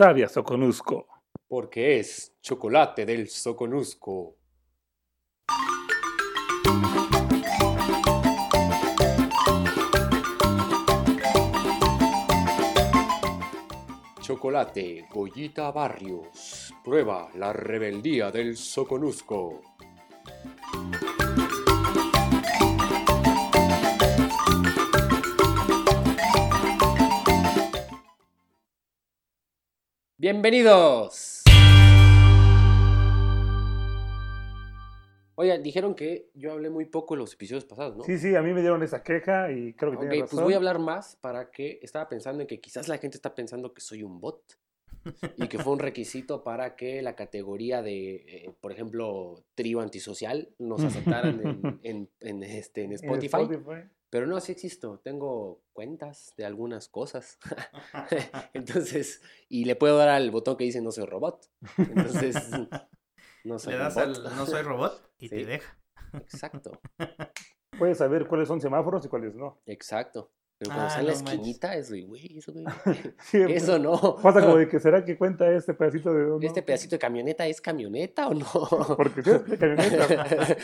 Sabia Soconusco. Porque es chocolate del Soconusco. Chocolate Goyita Barrios. Prueba la rebeldía del Soconusco. Bienvenidos. Oigan, dijeron que yo hablé muy poco en los episodios pasados, ¿no? Sí, sí, a mí me dieron esa queja y creo que Ok, tiene pues razón. voy a hablar más para que estaba pensando en que quizás la gente está pensando que soy un bot y que fue un requisito para que la categoría de, eh, por ejemplo, trío antisocial nos aceptaran en, en- en, este, en En Spotify. Pero no, sí existo. Tengo cuentas de algunas cosas. Entonces, y le puedo dar al botón que dice no soy robot. Entonces, no soy Le das al no soy robot y Sí. te deja. Exacto, Puedes saber cuáles son semáforos y cuáles no. exacto. Pero cuando Ah, está en la no manches. esquinita es de, güey, eso, güey, Sí, eso no. Pasa como de que será que cuenta este pedacito de... no? ¿Este pedacito de camioneta es camioneta o no? Porque sí, es de camioneta.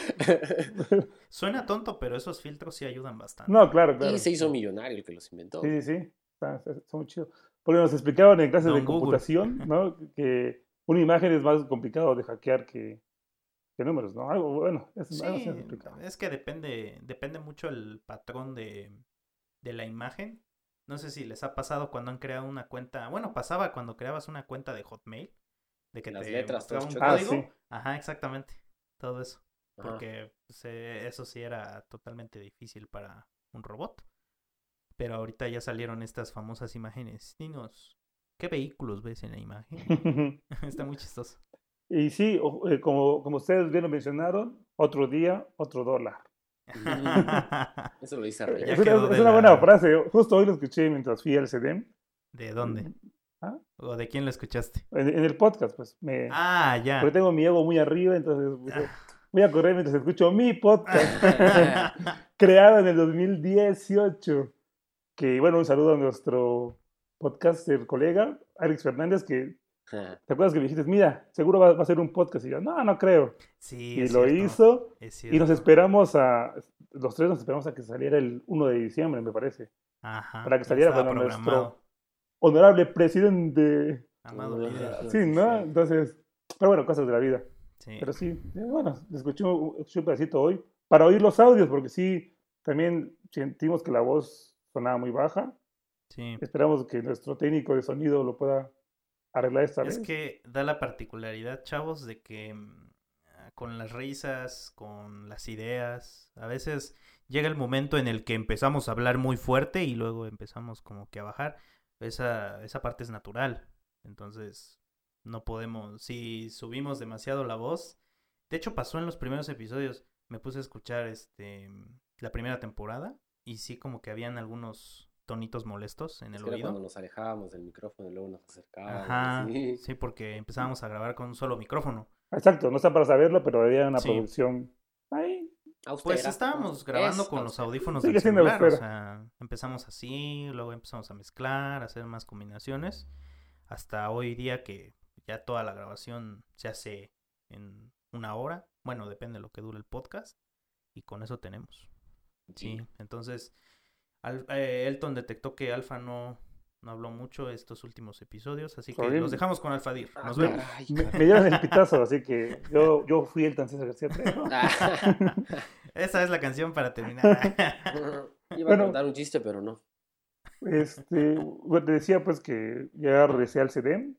Suena tonto, pero esos filtros sí ayudan bastante. No, claro, claro. y se hizo millonario el que los inventó. Sí, sí, sí. Está, muy chido. Porque nos explicaban en clases Don de Google. computación, ¿no? Que una imagen es más complicado de hackear que, que números, ¿no? Algo, bueno, es, Sí, algo es que depende, depende mucho el patrón de, de la imagen. No sé si les ha pasado cuando han creado una cuenta. Bueno, pasaba cuando creabas una cuenta de Hotmail. De que Las te letras todas un. Ah, código. sí. Ajá, exactamente. Todo eso. Ajá. Porque pues, eh, eso sí era totalmente difícil para un robot. Pero ahorita ya salieron estas famosas imágenes. Dinos, ¿qué vehículos ves en la imagen? Está muy chistoso. y sí, eh, como, como ustedes bien lo mencionaron, otro día, otro dólar. Eso lo dice Rey. Es, una- es de una la- buena frase. Justo hoy lo escuché mientras fui al CEDEM. ¿De dónde? ¿Ah? ¿O de quién lo escuchaste? En, en el podcast, pues. Me, Ah, ya. Porque tengo mi ego muy arriba, entonces pues, voy a correr mientras escucho mi podcast. creado en el 2018. Que bueno, un saludo a nuestro podcaster colega, Alex Fernández, que. Te acuerdas que me dijiste, mira, seguro va, va a ser un podcast. Y yo, no, no creo. Sí, Y es lo cierto, hizo. es Y nos esperamos a, los tres nos esperamos a que saliera el 1 de diciembre, me parece. Ajá, para que saliera cuando nuestro-. Honorable presidente. Amado líder. Sí, ¿no? Sí. Entonces, pero bueno, cosas de la vida. Sí. Pero sí, eh, bueno, escuché un, escuché un pedacito hoy para oír los audios, porque sí, también sentimos que la voz sonaba muy baja. sí. Esperamos que nuestro técnico de sonido lo pueda arreglar esta Es vez. que da la particularidad, chavos, de que mm, con las risas, con las ideas, a veces llega el momento en el que empezamos a hablar muy fuerte y luego empezamos como que a bajar. Esa, esa parte es natural. Entonces, no podemos, si subimos demasiado la voz. De hecho, pasó en los primeros episodios. Me puse a escuchar este la primera temporada y sí como que habían algunos tonitos molestos en Es el que era cuando nos alejábamos del micrófono y luego nos acercábamos. Ajá, sí. sí, porque empezábamos a grabar con un solo micrófono. Exacto, no está para saberlo, pero había una Sí. producción ahí. Pues Austera. estábamos grabando Es con los audífonos Sigue del celular, o sea, empezamos así, luego empezamos a mezclar, a hacer más combinaciones, hasta hoy día que ya toda la grabación se hace en una hora, bueno, depende de lo que dure el podcast, y con eso tenemos. Sí, entonces, Al- eh, Elton detectó que Alfa no, no habló mucho estos últimos episodios, así que los dejamos con Alfadir. Ah, Nos vemos. caray, Me, dieron el pitazo, así que yo, yo fui el tan César García. Ah. Esa es la canción para terminar. Iba Bueno. a contar un chiste, pero no. Este, te decía pues que ya regresé al CEDEM.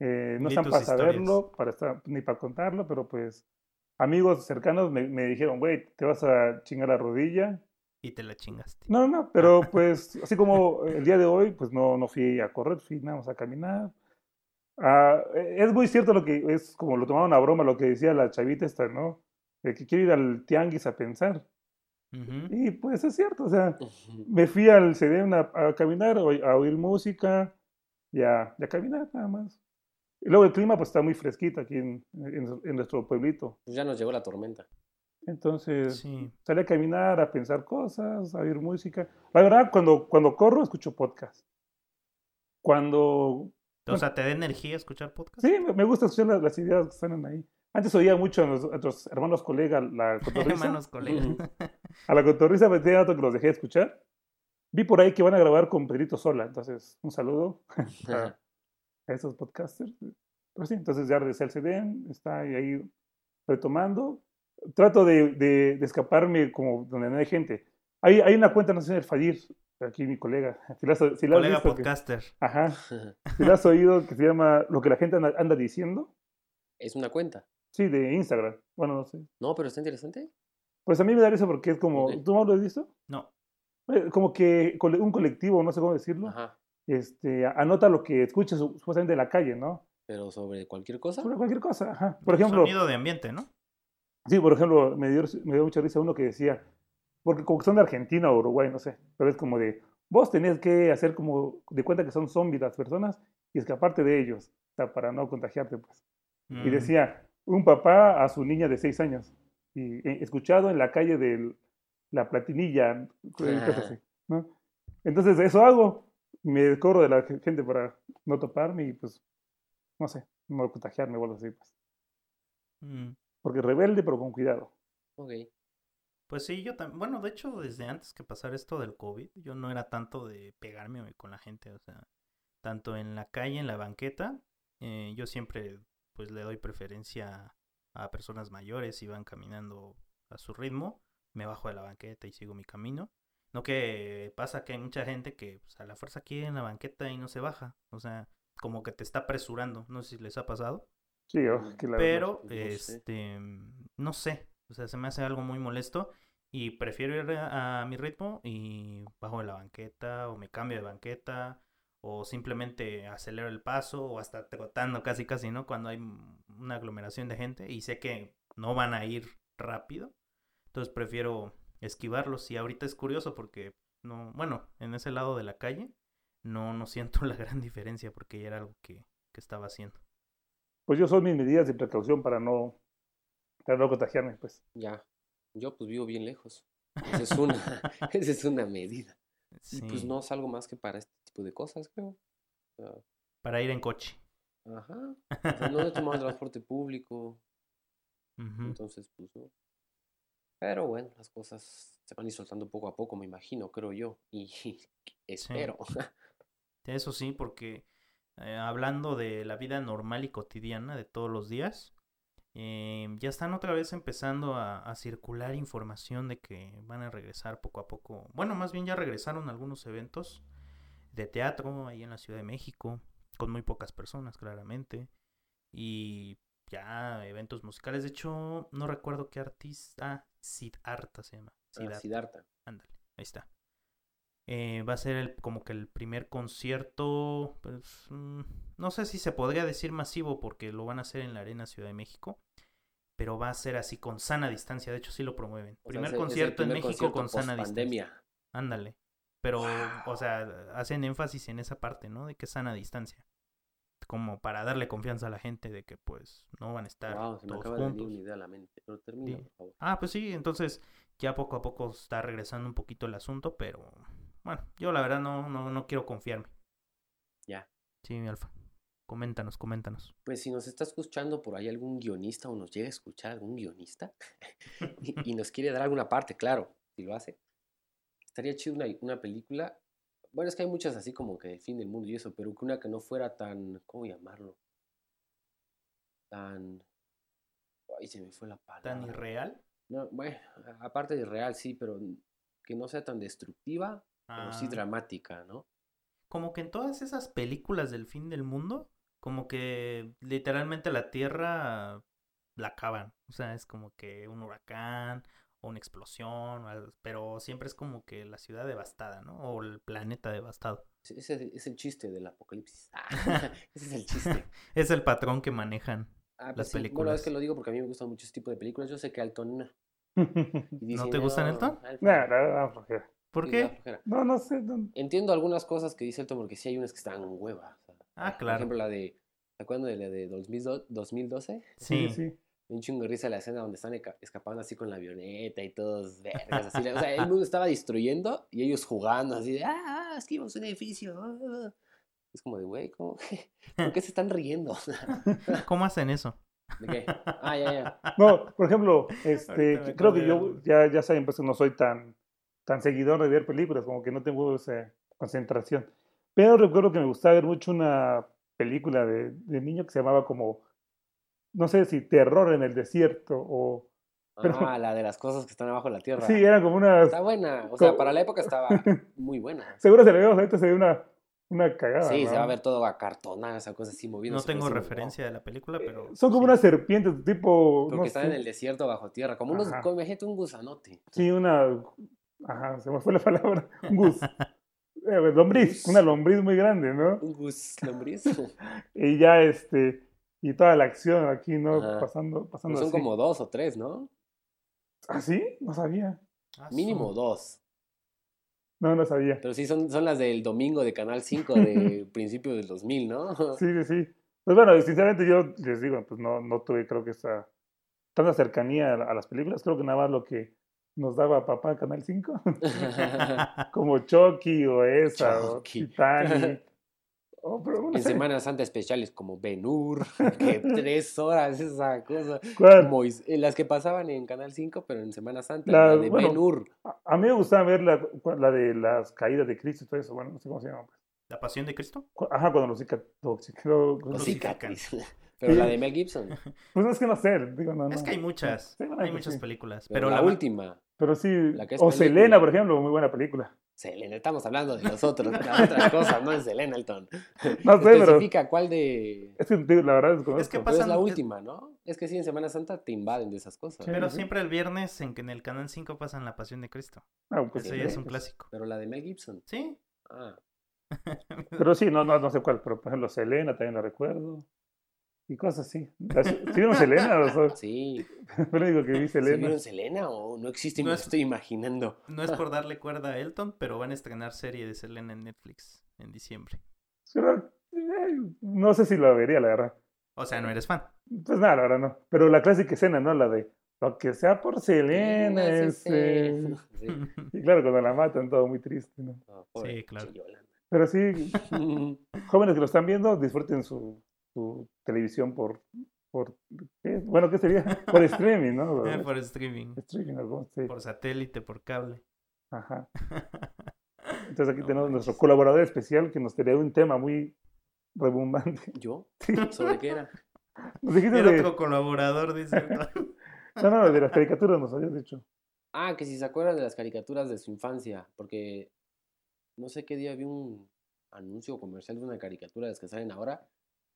Eh, no están para historias. saberlo, para estar, ni para contarlo, pero pues amigos cercanos me, me dijeron, güey, te vas a chingar la rodilla. Y te la chingaste. No, no, no, pero pues así como el día de hoy, pues no, no fui a correr, fui nada más a caminar. Ah, eh, es muy cierto lo que es como lo tomaban a broma lo que decía la chavita esta, ¿no? De que quiere ir al tianguis a pensar. Ujú. Y pues es cierto, o sea, me fui al CDM a, a caminar, a, oí- a oír música y a, y a caminar nada más. Y luego el clima pues está muy fresquito aquí en, en- en nuestro pueblito. Pues ya nos llegó la tormenta. Entonces Sí. salí a caminar, a pensar cosas, a oír música. La verdad, cuando, cuando corro escucho podcast. Cuando O sea, ¿te da energía escuchar podcast? Sí, me, gusta escuchar las, las ideas que están ahí. Antes oía mucho a, nuestros hermanos colegas, la cotorriza. Hermanos, colegas. A la cotorriza me tenía rato que los dejé de escuchar. Vi por ahí que van a grabar con Pedrito Sola, entonces un saludo a, a esos podcasters. Pues sí, entonces ya regresé al CDN, está ahí retomando. Trato de, de- de escaparme como donde no hay gente. Hay, hay una cuenta, no sé, el Fadir, aquí mi colega. Si la, has- si la has Colega visto, que- podcaster. ajá, si la has oído, que se llama Lo que la gente anda, anda diciendo. Es una cuenta. Sí, de Instagram. Bueno, no sé. No, pero está interesante. Pues a mí me da eso porque es como. ¿tú no lo has visto? No. Eh, Como que un colectivo, no sé cómo decirlo, Ajá. este, anota lo que escucha su- supuestamente de la calle, ¿no? Pero sobre cualquier cosa. Sobre cualquier cosa, ajá. Por ejemplo, Sonido de ambiente, ¿no? Sí, por ejemplo, me dio, me dio mucha risa uno que decía, porque como que son de Argentina o Uruguay, no sé, pero es como de, vos tenés que hacer como de cuenta que son zombies las personas y escaparte de ellos, o sea, para no contagiarte, pues. Y Mm. decía, un papá a su niña de seis años, y eh, escuchado en la calle de la Platinilla, así, ¿no? Entonces eso hago, me corro de la ge- gente para no toparme y pues, no sé, no contagiarme o algo así, pues. Mm. Porque rebelde, pero con cuidado. Ok. Pues sí, yo también. Bueno, de hecho, desde antes que pasara esto del COVID, yo no era tanto de pegarme con la gente. O sea, tanto en la calle, en la banqueta, eh, yo siempre pues le doy preferencia a personas mayores si van caminando a su ritmo. Me bajo de la banqueta y sigo mi camino. No que pasa que hay mucha gente que pues, a la fuerza quiere en la banqueta y no se baja. O sea, como que te está apresurando. No sé si les ha pasado. Sí, oh, que la Pero, no sé. este, no sé, o sea, se me hace algo muy molesto y prefiero ir a, a mi ritmo y bajo de la banqueta o me cambio de banqueta o simplemente acelero el paso o hasta trotando casi casi, ¿no? Cuando hay una aglomeración de gente y sé que no van a ir rápido, entonces prefiero esquivarlos y ahorita es curioso porque no, bueno, en ese lado de la calle no, no siento la gran diferencia porque ya era algo que, que estaba haciendo. Pues yo son mis medidas de precaución para no, para no contagiarme, pues. Ya. Yo pues vivo bien lejos. Esa es una, esa es una medida. Y pues Sí. no salgo más que para este tipo de cosas, creo. O sea, Para ir en coche. ajá. O sea, no he tomado transporte público. Entonces, pues no. Pero bueno, las cosas se van a ir soltando poco a poco, me imagino, creo yo. Y espero. Eso sí, porque eh, hablando de la vida normal y cotidiana de todos los días, eh, ya están otra vez empezando a, a circular información de que van a regresar poco a poco. Bueno, más bien ya regresaron algunos eventos de teatro ahí en la Ciudad de México, con muy pocas personas, claramente. Y ya eventos musicales. De hecho, no recuerdo qué artista. Ah, Siddhartha se llama. Ah, Siddhartha. Siddhartha. Ándale, ahí está. Eh, va a ser el- como que el primer concierto, pues, mm, no sé si se podría decir masivo porque lo van a hacer en la Arena Ciudad de México, pero va a ser así con sana distancia, de hecho sí lo promueven. O primer concierto en México concierto con sana distancia. pospandemia. Ándale. Pero, o sea, hacen énfasis en esa parte, ¿no? De que sana distancia. Como para darle confianza a la gente de que pues no van a estar Wow, se me todos acaba de venir juntos. una idea a la mente. Pero termina, Sí. por favor. Ah, pues sí, entonces ya poco a poco está regresando un poquito el asunto, pero bueno, yo la verdad no, no, no quiero confiarme. Ya. Sí, mi alfa. Coméntanos, coméntanos. Pues si nos está escuchando por ahí algún guionista o nos llega a escuchar algún guionista y, y nos quiere dar alguna parte, claro, si lo hace. Estaría chido una, una película. Bueno, es que hay muchas así como que el fin del mundo y eso, pero que una que no fuera tan, ¿cómo llamarlo? Tan... Ay, se me fue la palabra. ¿Tan irreal? No, bueno, aparte de real, sí, pero que no sea tan destructiva, pero sí Ah, dramática, ¿no? como que en todas esas películas del fin del mundo, como que literalmente la Tierra la acaban. O sea, es como que un huracán o una explosión, pero siempre es como que la ciudad devastada, ¿no? O el planeta devastado. Ese ese es el chiste del apocalipsis. Ah, ese es el chiste. Es el patrón que manejan. Ah, Las pues sí. Bueno, es películas. que lo digo porque a mí me gustan mucho este tipo de películas. Yo sé que Alton no. ¿No te gustan, Elton? Elton". Nah, la verdad, flojera. ¿Por Sí, qué? No, no sé. no- Entiendo algunas cosas que dice Elton porque sí hay unas que están hueva. o sea, Ah, Por claro. ejemplo, la de. ¿Se acuerdan de la de 2002 2012? Sí, Sí. sí. Un chingo de risa la escena donde están escapando así con la avioneta y todos vergas. Así, o sea, el mundo estaba destruyendo y ellos jugando así de, ah, ah, esquivamos un edificio. ah, ah". Es como de, güey, ¿cómo? ¿por qué se están riendo? ¿Cómo hacen eso? ¿De qué? Ah, ya, ya. No, por ejemplo, este, creo que yo ya, ya saben, pues que no soy tan, tan seguidor de ver películas, como que no tengo esa concentración. Pero recuerdo que me gustaba ver mucho una película de, de niño que se llamaba como, no sé si Terror en el Desierto o... Pero- Ah, la de las cosas que están abajo de la tierra. Sí, era como una... Está buena. O sea, para la época estaba muy buena. Seguro se le veo, ahorita se ve una, una cagada. Sí, se ¿no? va a ver todo acartonado, esa cosa así moviendo. No tengo referencia de la película, pero... Eh, Son como sí. unas serpientes, tipo... Porque no están sé. en el desierto bajo tierra. Como unos, imagínate un gusanote. Sí, una. Ajá, se me fue la palabra. Un gus. Eh, lombriz, una lombriz muy grande, ¿no? Un gus lombriz. Y ya este. Y toda la acción aquí, ¿no? Ajá. Pasando, pasando son así. como dos o tres, ¿no? ¿Ah, sí? No sabía. Ah, Mínimo dos. No, no sabía. Pero sí, son, son las del domingo de Canal 5 de principios del 2000, ¿no? Sí, sí, sí. Pues bueno, sinceramente yo les digo, pues no, no tuve, creo que esa tanta cercanía a, a las películas. Creo que nada más lo que nos daba papá Canal 5, como Chucky o esa, o Chucky. Titanic. Oh, pero en serie- Semana Santa especiales como Ben Hur, que tres horas esa cosa. Eh, las que pasaban en Canal 5, pero en Semana Santa, La- la, de bueno, Ben Hur. A, mí me gustaba ver la, la de las caídas de Cristo y todo eso. Bueno, no sé cómo se llama. pues. ¿La pasión de Cristo? Ajá, cuando los cica- lo cica- lo- Con los- cicatriz. Pero Sí. la de Mel Gibson. Pues no es que no sé, digo, no, Es no. que hay muchas, Sí, bueno, hay que muchas sí. películas. Pero, Pero, la, ma- última. Pero sí. La que es o película. Selena, por ejemplo, muy buena película. Selena, estamos hablando de los otros, la otra cosa, no es Selena Elton. No sé, pero Especifica cuál de. es que la verdad es Es que que Pero es la Pasan- última, ¿no? Es que sí, en Semana Santa te invaden de esas cosas. Sí. Pero siempre el viernes en que en el Canal 5 pasan La Pasión de Cristo. Ah, pues, Eso sí, ya es un clásico. Pero la de Mel Gibson. Sí. Ah, Pero sí, no, no, no sé cuál, pero por ejemplo, Selena también la recuerdo. Y cosas así. Las- ¿Sí vieron Selena? O sea, sí. fue lo único que vi ¿Sí Selena. vieron Selena o no existe No me lo es- estoy imaginando? No es por darle cuerda a Elton, pero van a estrenar serie de Selena en Netflix en diciembre. Pero, eh, no sé si la vería, la verdad. O sea, no eres fan. Pues nada, la verdad no. Pero la clásica escena, ¿no? La de lo que sea por Selena, Sí. Y claro, cuando la matan, todo muy triste, ¿no? Pobre Sí, claro. Pero sí, jóvenes que lo están viendo, disfruten su, su televisión por, por ¿qué? bueno, ¿qué sería? Por streaming, ¿no? por streaming, Streaming, sí. por satélite, por cable. Ajá. Entonces aquí No tenemos manches. nuestro colaborador especial que nos trae un tema muy rebumbante. ¿Yo? Sí. ¿Sobre qué era? Nos dijiste Era de, otro colaborador, dice no, no, de las caricaturas nos habías dicho. Ah, que si se acuerdan de las caricaturas de su infancia, porque no sé qué día vi un anuncio comercial de una caricatura de las que salen ahora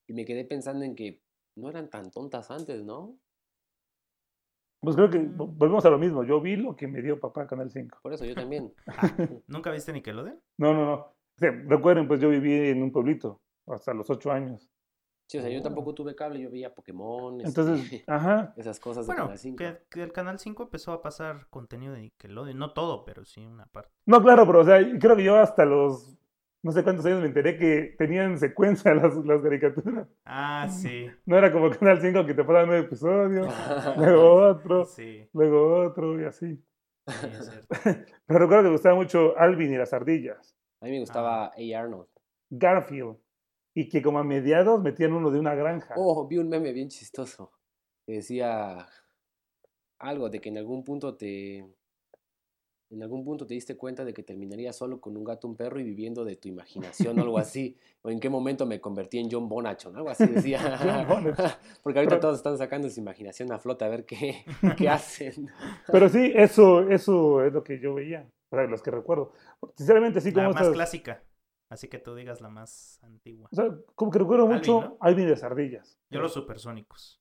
y me quedé pensando en que no eran tan tontas antes, ¿no? Pues creo que Mm. vo- volvemos a lo mismo. Yo vi lo que me dio papá Canal 5. Por eso yo también. ¿Nunca viste Nickelodeon? No, no, no. O sea, recuerden, pues yo viví en un pueblito hasta los ocho años. Sí, o sea, yo Oh. tampoco tuve cable, yo veía Pokémon, este, Entonces, ajá. esas cosas de Bueno, Canal 5. que, que el Canal 5 empezó a pasar contenido de Nickelodeon. No todo, pero sí una parte. No, claro, pero o sea, creo que yo hasta los no sé cuántos años me enteré que tenían secuencia las, las caricaturas. Ah, sí. No era como Canal 5 que te pasaban nueve episodios, luego otro, Sí, luego otro y así. sí, es cierto. Pero recuerdo que me gustaba mucho Alvin y las ardillas, A mí me gustaba A. Arnold. Garfield, y que como a mediados metían uno de una granja. Oh, vi un meme bien chistoso. Que decía algo de que en algún punto te. En algún punto te diste cuenta de que terminarías solo con un gato, un perro y viviendo de tu imaginación o algo así. O en qué momento me convertí en John Bonachon, algo así decía. John Bonachon. Porque ahorita Pero- todos están sacando su imaginación a flota a ver qué, qué hacen. Pero sí, eso, eso es lo que yo veía, o sea, los que recuerdo. Sinceramente, sí, La como más estas, clásica. Así que tú digas la más antigua. o sea, como que recuerdo Alvin, mucho ¿no? Alvin y las ardillas. Yo los supersónicos.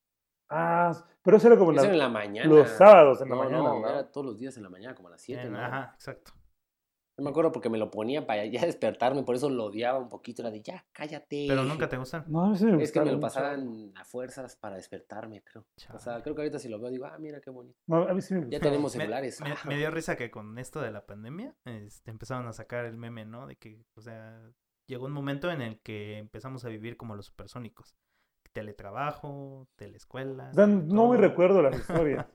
Ah, pero eso era como Eso la- en la mañana. los sábados en la mañana, No, ¿no? era todos los días en la mañana, como a las 7. En- ¿no? Ajá, exacto. No me acuerdo porque me lo ponía para ya despertarme, por eso lo odiaba un poquito. Era de ya, cállate. Pero nunca te gustan. No, a mí sí me Es que me lo mucho. pasaban a fuerzas para despertarme, creo. O sea, creo que ahorita si lo veo digo, ah, mira qué bonito. No, a mí sí me Ya tenemos Me- celulares. Me, me dio risa que con esto de la pandemia este, empezaron a sacar el meme, ¿no? De que, o sea, llegó un momento en el que empezamos a vivir como los supersónicos. Teletrabajo. O sea, no me recuerdo las historias.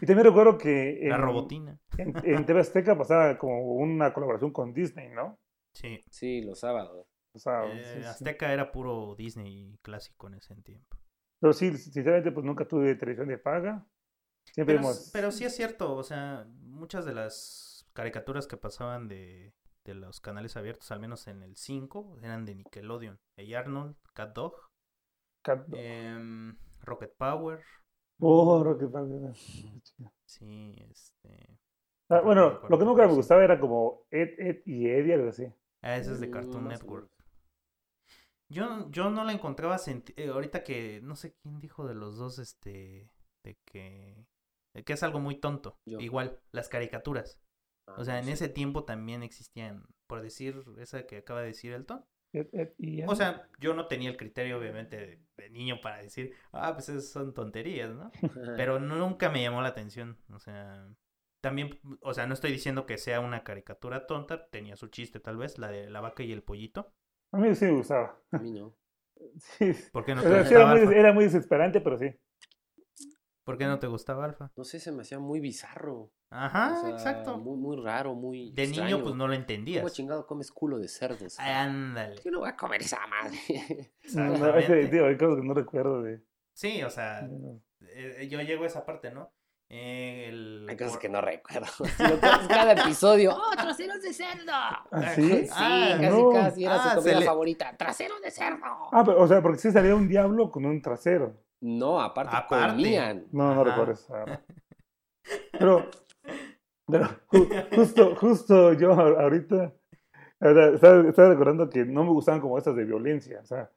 Y también recuerdo que La en, robotina. en, en TV Azteca pasaba como una colaboración con Disney, ¿no? Sí. Sí, los sábados. O sea, Eh, sí, sí. Azteca era puro Disney clásico en ese tiempo. Pero sí, sinceramente, pues nunca tuve televisión de paga. Siempre Pero, hemos... pero sí es cierto, o sea, muchas de las caricaturas que pasaban de, de los canales abiertos, al menos en el 5, eran de Nickelodeon. Hey Arnold, Cat Dog, Em, Rocket Power. Oh, Rocket Power. Sí, este. Ah, no bueno, lo que nunca me gustaba era como Ed, Ed y Eddie, algo así. Ah, ese es de Mm, Cartoon Network. Yo, yo no la encontraba senti- eh, ahorita que no sé quién dijo de los dos, este, de que, de que es algo muy tonto. Yo. Igual, las caricaturas. Ah, O sea, en ese tiempo también existían, por decir esa que acaba de decir Elton. Y Eddie. O sea, yo no tenía el criterio, obviamente, de, de niño para decir, ah, pues esas son tonterías, ¿no? Pero nunca me llamó la atención. O sea, también, o sea, no estoy diciendo que sea una caricatura tonta, tenía su chiste tal vez, la de la vaca y el pollito. A mí sí me gustaba. A mí no. Sí. ¿Por qué no O te sea, sí, era, gustaba muy, Alfa? era muy desesperante, pero sí. ¿Por qué no te gustaba Alfa? No sé, se me hacía muy bizarro. Ajá, O sea, exacto. Muy, muy raro, muy. De niño, pues no lo ¿Cómo entendías. chingado comes culo de cerdos? Ándale. Yo no voy a comer esa madre. No, no, ese, tío, hay cosas que no recuerdo de... Sí, o sea, no. eh, yo llego a esa parte, ¿no? Eh, el- Hay cosas por- que no recuerdo. Si lo cuentas cada episodio. ¡Oh, traseros de cerdo! ¿Ah, sí? Sí, Ah, casi, no. casi era Ah, su comida le- favorita. ¡Trasero de cerdo! Ah, pero, o sea, porque sí salía un diablo con un trasero. No, aparte, Aparte. comían. No, no Ajá. recuerdo eso. Pero, pero ju- justo, justo yo ahorita estaba, estaba recordando que no me gustaban como estas de violencia. O sea,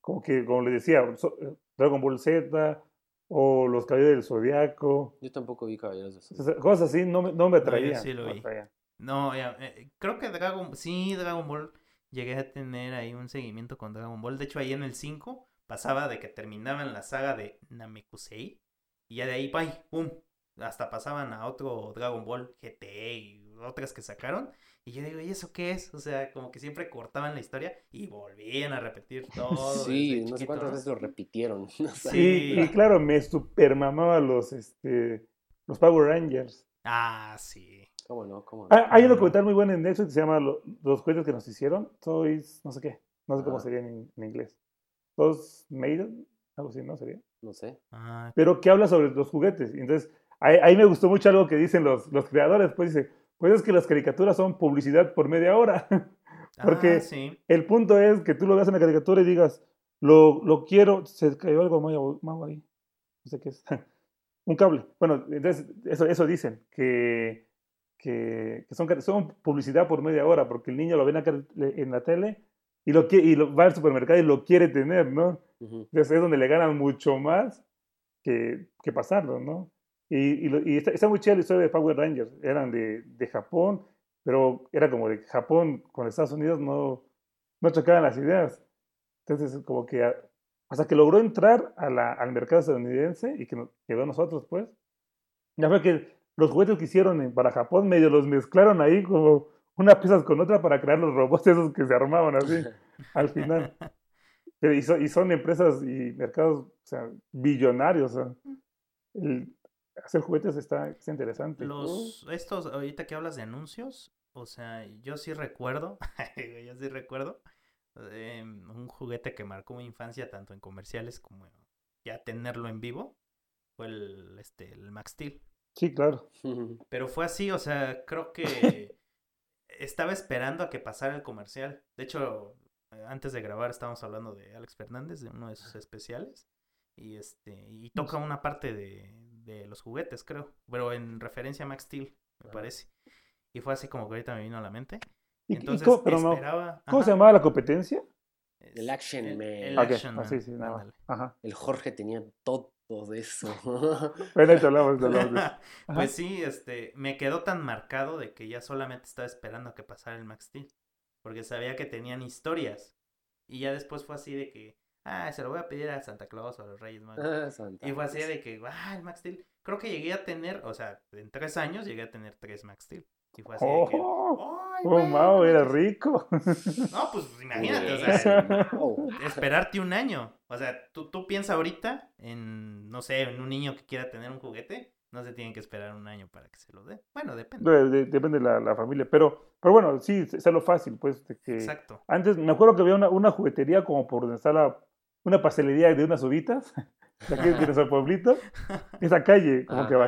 como que, como les decía, so- Dragon Ball Z o Los Caballeros del Zodiaco. Yo tampoco vi Caballeros de o Zodiaco. Cosas así no me, no me atraían. sí lo no vi. atraían. No, ya, eh, creo que Dragon sí, Dragon Ball, llegué a tener ahí un seguimiento con Dragon Ball. De hecho, ahí en el 5 pasaba de que terminaban la saga de Namekusei y ya de ahí, ¡pay! ¡pum! Hasta pasaban a otro Dragon Ball GT y otras que sacaron. Y yo digo, ¿y eso qué es? O sea, como que siempre cortaban la historia y volvían a repetir todo. Sí, no sé cuántas veces lo repitieron. Sí. Y, claro, me super mamaba los, este, los Power Rangers. Ah, sí. ¿Cómo no? ¿Cómo no? Ah, hay un documental muy bueno en Netflix que se llama Lo- Los juguetes que nos hicieron. Sois, no sé qué, no sé cómo Ah. sería en, en inglés. Los Maiden, algo así, ¿no? Sería. No sé. Ah, Pero que habla sobre los juguetes. Y entonces, ahí, ahí me gustó mucho algo que dicen los, los creadores. Pues dice, pues es que las caricaturas son publicidad por media hora. Porque- ah, sí. El punto es que tú lo veas en la caricatura y digas, lo, lo quiero, se cayó algo mau ahí. No sé qué es. Un cable. Bueno, entonces, eso, eso dicen, que, que, que son, son publicidad por media hora, porque el niño lo ve en la, en la tele y, lo, y lo, va al supermercado y lo quiere tener, ¿no? Ujú. Entonces es donde le ganan mucho más que, que pasarlo, ¿no? Y, y, lo- y está, está muy chida la historia de Power Rangers. Eran de, de Japón, pero era como de Japón con Estados Unidos no, no chocaban las ideas. Entonces, como que a- hasta que logró entrar a la- al mercado estadounidense y que nos quedó a nosotros, pues, ya fue que los juguetes que hicieron para Japón medio los mezclaron ahí como unas piezas con otra para crear los robots esos que se armaban así al final. Pero y, son, y son empresas y mercados o sea, billonarios. o sea, el hacer juguetes está, está interesante. Los, estos, ahorita que hablas de anuncios, o sea, yo sí recuerdo, yo sí recuerdo eh, un juguete que marcó mi infancia tanto en comerciales como ya tenerlo en vivo, fue el, este, el Max Steel. Sí, claro. Pero fue así, o sea, creo que estaba esperando a que pasara el comercial. De hecho, eh, antes de grabar estábamos hablando de Alex Fernández, de uno de sus especiales. Y este, y toca una parte de, de los juguetes, creo. Pero en referencia a Max Steel, me parece. Y fue así como que ahorita me vino a la mente. ¿Y, y Entonces cómo, pero no, esperaba. ¿cómo se llamaba la competencia? El Action Man. el Ah, Action ah, sí, sí, nada más. ándale. Ajá. El Jorge tenía todo de eso. Bueno, te hablamos, te. Pues sí, este, me quedó tan marcado de que ya solamente estaba esperando a que pasara el Max Steel. Porque sabía que tenían historias. Y ya después fue así de que, ah, se lo voy a pedir a Santa Claus o a los Reyes Magos. Ah, Santa. Y fue así de que, ah, el Max Steel. Creo que llegué a tener, o sea, en tres años llegué a tener tres Max Steel. Y fue así de que, Oh, ¡ay, oh, no era manches". rico. No, pues imagínate, o sea, esperarte un año. O sea, tú, tú piensas ahorita en, no sé, en un niño que quiera tener un juguete. No se tienen que esperar un año para que se lo dé. Bueno, depende. De- de- depende de la, la familia. Pero, pero bueno, sí, es lo fácil, pues. de que Exacto. Antes me acuerdo que había una, una juguetería como por donde está la, una pastelería de unas uvitas, de aquí de nuestro pueblito, esa calle, como que Ajá.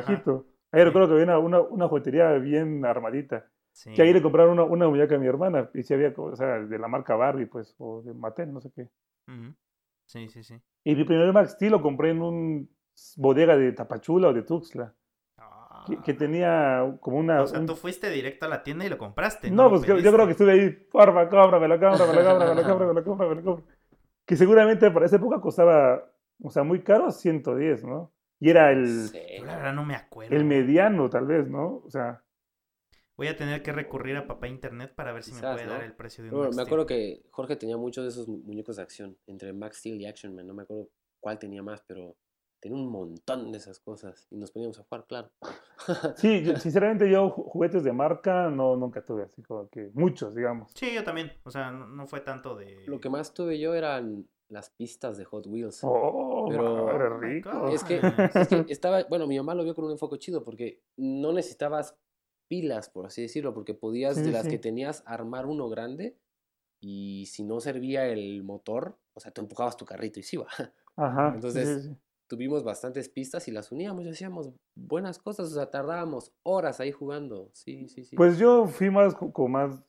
Ahí recuerdo que había una, una, una juguetería bien armadita. Sí. Que ahí le compraron una, una muñeca a mi hermana, y si había, o sea, de la marca Barbie, pues, o de Mattel, no sé qué. Sí, sí, sí. Y mi primer Max Steel lo compré en un bodega de Tapachula o de Tuxtla, que, que Ah. tenía como una... O sea, un- tú fuiste directo a la tienda y lo compraste. No, lo pues yo creo que estuve ahí, porfa, cómpramelo, cómpramelo, cómpramelo, cómpramelo, cómpramelo, cómpramelo. Que seguramente para esa época costaba, o sea, muy caro, 110, ¿no? Y era el, Sí. Yo la verdad no me acuerdo. el mediano, tal vez, ¿no? O sea, Voy a tener que recurrir a papá internet para ver si me puede ¿no? dar el precio de un Bueno, Max me Steel. acuerdo que Jorge tenía muchos de esos mu- muñecos de acción, entre Max Steel y Action Man. No me acuerdo cuál tenía más, pero tenía un montón de esas cosas. Y nos poníamos a jugar, claro. sí, yo- sinceramente yo ju- juguetes de marca no, nunca tuve, así como que muchos, digamos. Sí, yo también. O sea, no, no fue tanto de... Lo que más tuve yo eran las pistas de Hot Wheels. Oh, Pero- Oh my rico. Es que, es que estaba, bueno, mi mamá lo vio con un enfoque chido porque no necesitabas pilas, por así decirlo, porque podías Sí, de las sí. que tenías armar uno grande y si no servía el motor, o sea, tú empujabas tu carrito y sí va. Ajá. Entonces, sí, sí. Tuvimos bastantes pistas y las uníamos y hacíamos buenas cosas, o sea, tardábamos horas ahí jugando. Sí, sí, sí. Pues yo fui más co- como más,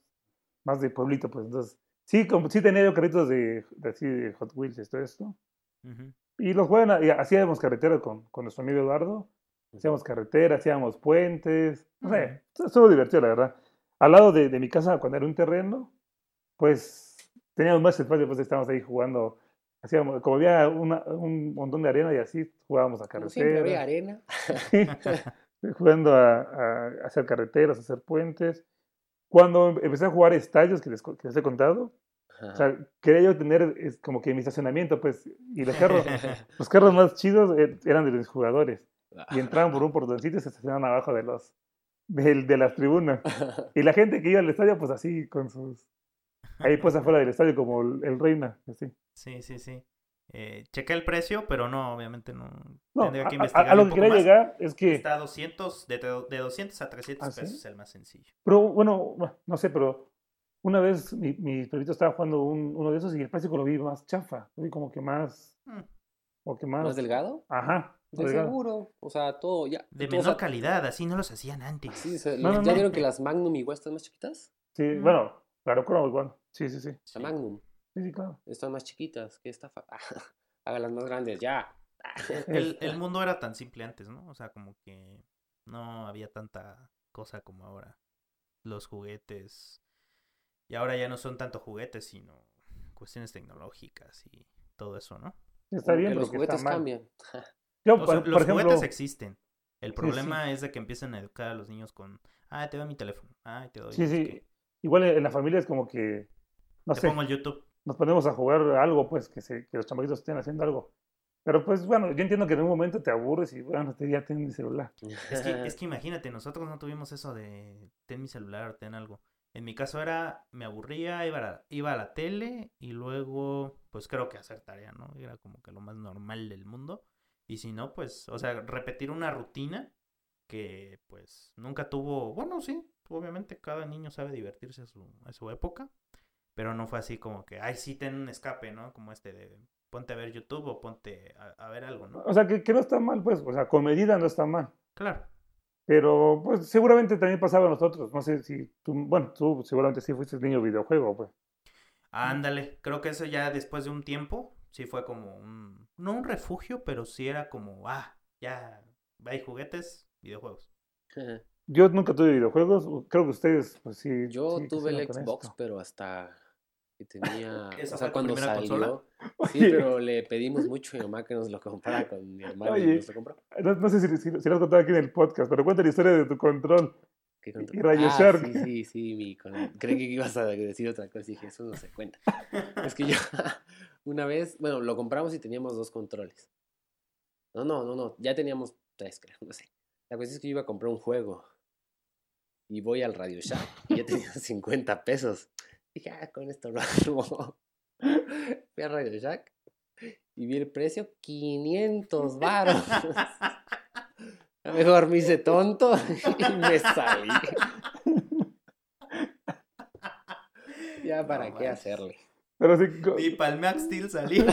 más de pueblito, pues entonces, sí, como, sí tenía yo carritos de, de así de Hot Wheels todo esto. Ujú. Y los juegan, y hacíamos carretera con, con nuestro amigo Eduardo. Hacíamos carretera, hacíamos puentes. No sé, estuvo divertido, la verdad. Al lado de, de mi casa, cuando era un terreno, pues teníamos más espacio, pues estábamos ahí jugando. Hacíamos, como había una- un montón de arena y así, jugábamos a Como siempre había carretera. arena. jugando a, a hacer carreteras, a hacer puentes. Cuando em- empecé a jugar estadios, que les, que les he contado, o sea, quería yo tener es, como que mi estacionamiento, pues, y los carros, los carros más chidos eh, eran de los jugadores. Y entraban por un portoncito y se estacionaban abajo de los del- de, las tribunas. Y la gente que iba al estadio, pues así, con sus... Ahí pues afuera del estadio como el, el reina, así. Sí, sí, sí. Eh, chequé el precio, pero no, obviamente no. No, Tendría a, que a- investigar a lo que poco quería más. llegar es que... Está a 200, de, de 200 a 300 ¿Ah, sí? pesos el más sencillo. Pero bueno, no sé, pero una vez mi, mi perrito estaba jugando un- uno de esos y el plástico lo vi más chafa. Lo vi como que más... Mm, O que más... ¿Más delgado? Ajá. De delgado. seguro. O sea, todo ya. De todo, o menor sea, calidad, así no los hacían antes. Sí, o sea, No, ¿Ya no. vieron que las Magnum igual están más chiquitas? Sí, Mm. bueno, claro, claro, igual. Sí, sí, sí. La Sí. Magnum. Sí, claro. Están más chiquitas. ¿Qué estafa? Hágalas más grandes, ya. El, el mundo era tan simple antes, ¿no? O sea, como que no había tanta cosa como ahora. Los juguetes. Y ahora ya no son tanto juguetes, sino cuestiones tecnológicas y todo eso, ¿no? Está bien, que los juguetes mal. cambian. Yo, O sea, por, los por ejemplo, juguetes existen. El Sí, problema es de que empiecen a educar a los niños con, ah, te doy mi teléfono, ah, te doy, sí, sí. Igual en la familia es como que, no te sé, pongo el YouTube. Nos ponemos a jugar algo, pues, que, se, que los chamaquitos estén haciendo algo. Pero pues bueno, yo entiendo que en un momento te aburres y bueno, te, ya tienes mi celular. Es que, es que imagínate, nosotros no tuvimos eso de, ten mi celular, ten algo. En mi caso era, me aburría, iba a, la, iba a la tele y luego, pues creo que hacer tarea, ¿no? Era como que lo más normal del mundo. Y si no, pues, o sea, repetir una rutina que pues nunca tuvo, bueno, sí, obviamente cada niño sabe divertirse a su, a su época, pero no fue así como que, ay, sí, ten un escape, ¿no? Como este de ponte a ver YouTube o ponte a, a ver algo, ¿no? O sea, que, que no está mal, pues, o sea, con medida no está mal. Claro. Pero pues seguramente también pasaba a nosotros. No sé si tú, bueno, tú seguramente sí fuiste niño videojuego, pues. Ándale, creo que eso ya después de un tiempo, sí fue como un, no un refugio, pero sí era como, ah, ya, hay juguetes, videojuegos. Yo nunca tuve videojuegos, creo que ustedes, pues sí. Yo sí tuve el Xbox, pero hasta que tenía. ¿Esa o sea, cuando salió. consola? Sí, Oye. pero le pedimos mucho a mi mamá que nos lo comprara con mi hermano y nos lo compró. No, no sé si, si, si lo has contado aquí en el podcast, pero cuenta la historia de tu control. ¿Qué contó? Y Rayo ah, Shark. Sí, sí, sí, mi con... Creí que ibas a decir otra cosa y dije, eso no se cuenta. Es que yo una vez, bueno, lo compramos y teníamos dos controles. No, no, no, no, ya teníamos tres, creo, no sé. La cuestión es que yo iba a comprar un juego y voy al Radio Shack y ya tenía 50 pesos. Dije, ah, con esto lo armo. Fui al Radio Shack y vi el precio, 500 baros. Mejor me hice tonto y me salí. ya para No qué hacerle. Pero sí, Y Steel salí.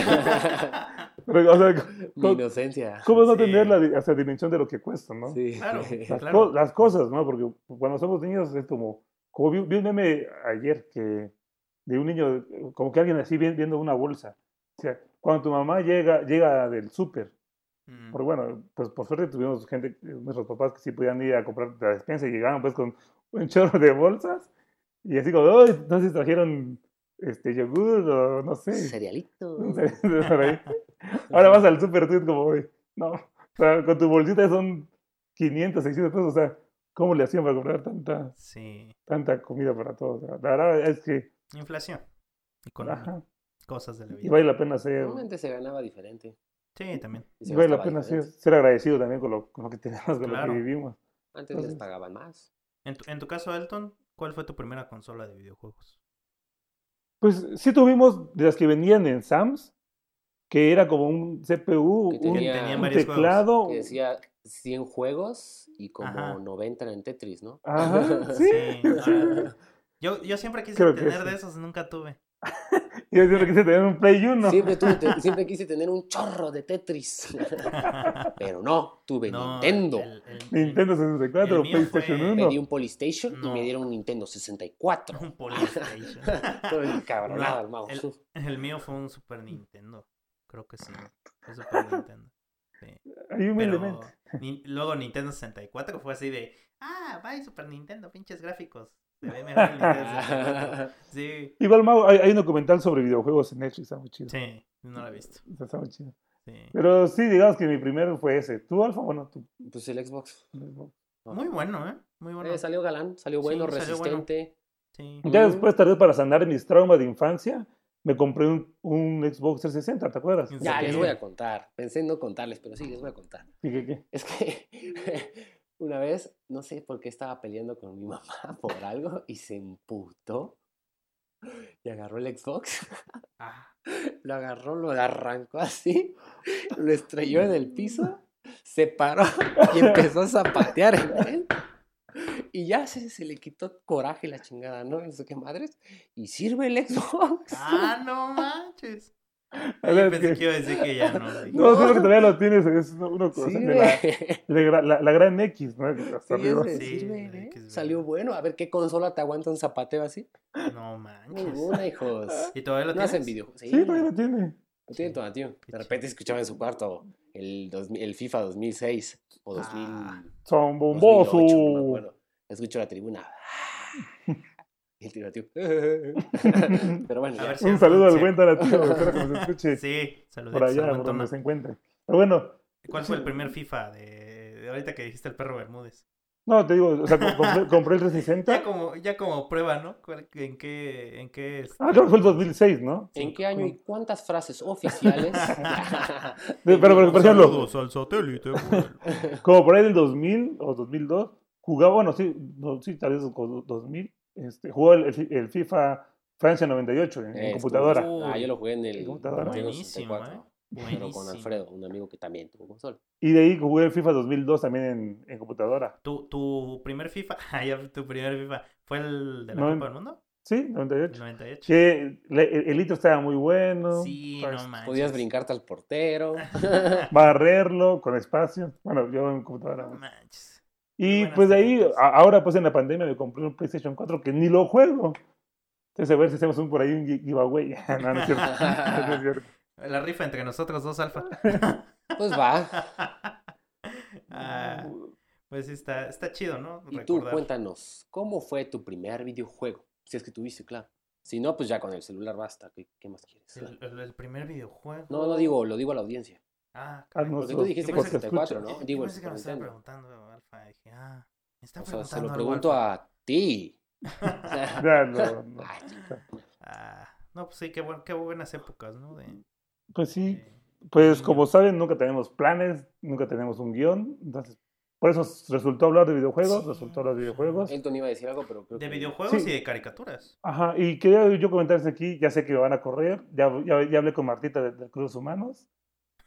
pero, o sea, Mi inocencia. ¿cómo no Sí. tener la dimensión de lo que cuesta, no? Sí. Claro. Las, Claro. co- las cosas, ¿no? Porque cuando somos niños es como, como vi, vi un meme ayer que de un niño, como que alguien así vi- viendo una bolsa. O sea, cuando tu mamá llega, llega del súper, Mm. porque bueno, pues por suerte tuvimos gente, nuestros papás que sí podían ir a comprar la despensa y llegaban pues con un chorro de bolsas y así como, ¡ay! Entonces trajeron este yogur o no sé. Cerealito. Ahora vas al súper tú como, "Uy, no, o sea, con tu bolsita son 500, 600 pesos, o sea, ¿cómo le hacían para comprar tanta, Sí. tanta comida para todos? La verdad es que Inflación. Economía. ajá, Cosas de la y vida. vale la pena ser, Normalmente se ganaba diferente. Sí, también. y y vale la pena ser, ser agradecido también con lo, con lo que tenemos, con lo que vivimos. Antes les Entonces- pagaban más. En tu, en tu caso, Elton, ¿cuál fue tu primera consola de videojuegos? Pues sí tuvimos de las que venían en Sams, que era como un CPU, Que un, tenía- un juegos. teclado. Que decía 100 juegos y como Ajá. 90 en Tetris, ¿no? Ajá, sí. Sí, Yo, yo siempre quise Creo tener sí. de esos, nunca tuve. Yo siempre quise tener un Play 1. Siempre, tuve- te- siempre quise tener un chorro de Tetris. Pero no, tuve No, Nintendo. el- el- Nintendo 64 el o mío PlayStation fue- 1. Pedí un Polystation No. y me dieron un Nintendo 64. Un PlayStation. Todo encabronado No, el mouse. el, el mío fue un Super Nintendo. Creo que sí. Fue Super Nintendo. Sí. Ahí Pero humildemente. ni- luego Nintendo 64 fue así de, ah, bye Super Nintendo, pinches gráficos. Se ve mejor el Nintendo 64. Sí, Igual, Mau, hay, hay un documental sobre videojuegos en Netflix, está muy chido. sí, no lo he visto. Está muy chido. Sí. Pero sí, digamos que mi primero fue ese. ¿Tú, Alfa? Bueno, tú. Pues el Xbox. Muy bueno, ¿eh? Muy bueno. Eh, salió galán, salió bueno, Sí, salió bueno. resistente. Sí. Ya después, vez para sanar mis traumas de infancia, me compré un, un Xbox 360, ¿te acuerdas? ¿En Ya, les voy a contar. Pensé en no contarles, pero sí, les voy a contar. ¿Y qué, qué? Es que una vez, no sé por qué estaba peleando con mi mamá por algo y se emputó y agarró el Xbox, Ah, lo agarró, lo arrancó así, lo estrelló en el piso, se paró y empezó a zapatear en él. Y ya se, se le quitó coraje la chingada, ¿no? No sé qué madres. Y sirve el Xbox. ah, no manches. A Yo ver, pensé que- que iba a decir que ya no. dije, No, sí, lo que todavía lo tienes, es Sí, de la, la, la gran X, ¿no? Hasta Sí, arriba. Sí, sirve, ¿eh? Salió bueno. A ver qué consola te aguanta un zapateo así. No manches. Ninguna, hijos. ¿Y todavía lo No hacen tienes? videojuegos. Sí, Sí, todavía lo tiene. lo tienen todo, tío. De repente escuchaba en su cuarto el, 2000 el FIFA 2006 o 2000, Ah. Son 2008, bomboso. no me acuerdo. Escucho la tribuna. Y el tío, tío. Pero bueno, A ver si- Un saludo al buen Taratino, espero que nos escuche Sí, saludos. por allá, por donde se encuentre. Pero bueno, ¿Cuál fue el primer FIFA de, de ahorita que dijiste el perro Bermúdez? no, te digo, o sea, co- compré, compré el 360. Ya como, ya como prueba, ¿no? ¿Cuál- ¿En qué, en qué este, Ah, creo que fue el 2006, ¿no? ¿En qué año y cuántas frases oficiales? Pero, pero, por ejemplo, Saludos al satélite. como por ahí del 2000 o 2002, jugaba, bueno, sí, no, sí tal vez con 2000, este, jugó el, el fi- el FIFA Francia 98 en, en Eh, computadora. estuvo- Ah, yo lo jugué en el En computadora. Buenísimo, 64, ¿eh? Pero con. Alfredo, un amigo que también tuvo consola. Y de ahí jugué el FIFA 2002 también en, en computadora. ¿Tu, tu primer FIFA, ah, tu primer FIFA, fue el de la No, Copa del Mundo? Sí, El 98. 98. Que le- el, intro estaba muy bueno. Sí, pues, no manches. Podías brincarte al portero. Barrerlo con espacio. Bueno, yo en computadora. No manches. Y pues de ahí, a- ahora pues en la pandemia me compré un PlayStation 4 que ni lo juego. Entonces a ver si hacemos un por ahí un gi- giveaway. no, no es cierto. No es cierto. La rifa entre nosotros dos, Alfa. Pues va. Ah, pues sí, está, está chido, ¿no? Y tú, cuéntanos, ¿cómo fue tu primer videojuego? Si es que tuviste, claro. Si no, pues ya con el celular basta. ¿Qué, qué más quieres? El, el- el primer videojuego. No, no digo, lo digo a la audiencia. Ah. Porque tú dijiste que 64, escuchas. ¿no? Digo, pensé que Super me estaba preguntando, Alfa. Dije, ah, me está O sea, se preguntando lo pregunto a ti. No, no. Ay, Ah, no, pues sí, qué, buen- qué buenas épocas, ¿no? De, Pues sí. de- Pues como saben, nunca tenemos planes, nunca tenemos un guion. Entonces, por eso resultó hablar de videojuegos, Sí. resultó hablar de videojuegos. Elton iba a decir algo, pero creo de que... videojuegos Sí. y de caricaturas. Ajá, y quería yo comentarles aquí, ya sé que me van a correr, ya, ya, ya hablé con Martita de, de Cruz Humanos,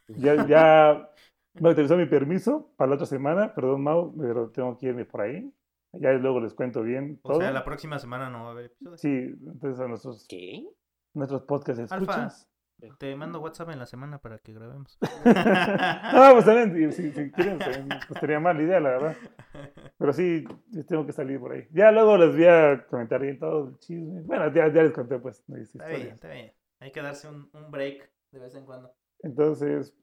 ya, ya, Me autorizó mi permiso para la otra semana, perdón Mau, pero tengo que irme por ahí. Ya luego les cuento bien O todo. sea, la próxima semana no va a haber episodio. Sí, entonces a nuestros, ¿Qué? nuestros podcasts Alfa. escuchas. Te mando WhatsApp en la semana para que grabemos. Ah, pues también, si, si quieren, también, pues sería mala idea, la verdad. Pero sí, tengo que salir por ahí. Ya luego les voy a comentar bien todo el chisme. Bueno, ya, ya les conté, pues, Está bien, está bien. Hay que darse un, un break de vez en cuando. Entonces,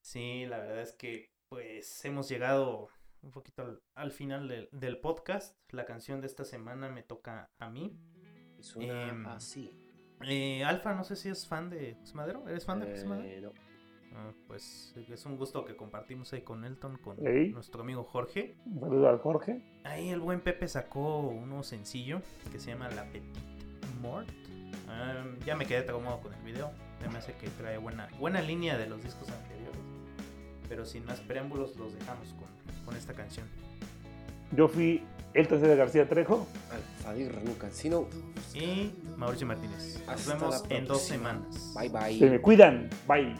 Sí, la verdad es que pues hemos llegado un poquito al, al final del, del podcast. La canción de esta semana me toca a mí. Suena Em, así. Eh, Alfa, no sé si es fan de José Madero. ¿Eres fan de José Madero? Eh, no. Ah, pues es un gusto que compartimos ahí con Elton, con nuestro amigo Jorge. un saludo al Jorge. Ahí el buen Pepe sacó uno sencillo que se llama La Petite Mort. Ah, ya me quedé traumado con el video. Se me hace que trae buena, buena línea de los discos anteriores. Pero sin más preámbulos los dejamos con, con esta canción. Yo fui Elton César García Trejo. Alfadir Cancino. Y Mauricio Martínez. Nos Hasta vemos en dos semanas. Bye bye. Se me cuidan. Bye. Bye.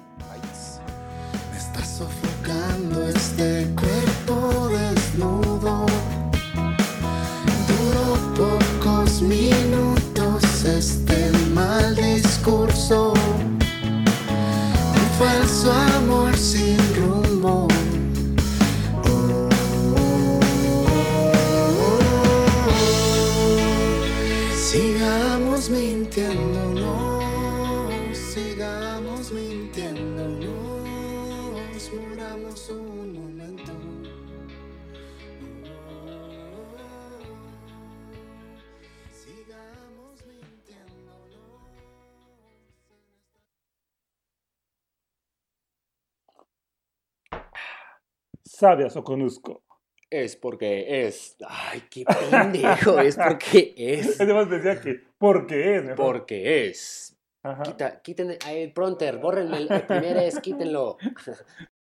Me está sofocando Sabias o conozco. Es porque es. Ay, qué pendejo. es porque es. Además decía que porque es. mejor. Porque es. Ajá. Quita, quiten el prompter, bórrenme el, el primer es, quítenlo.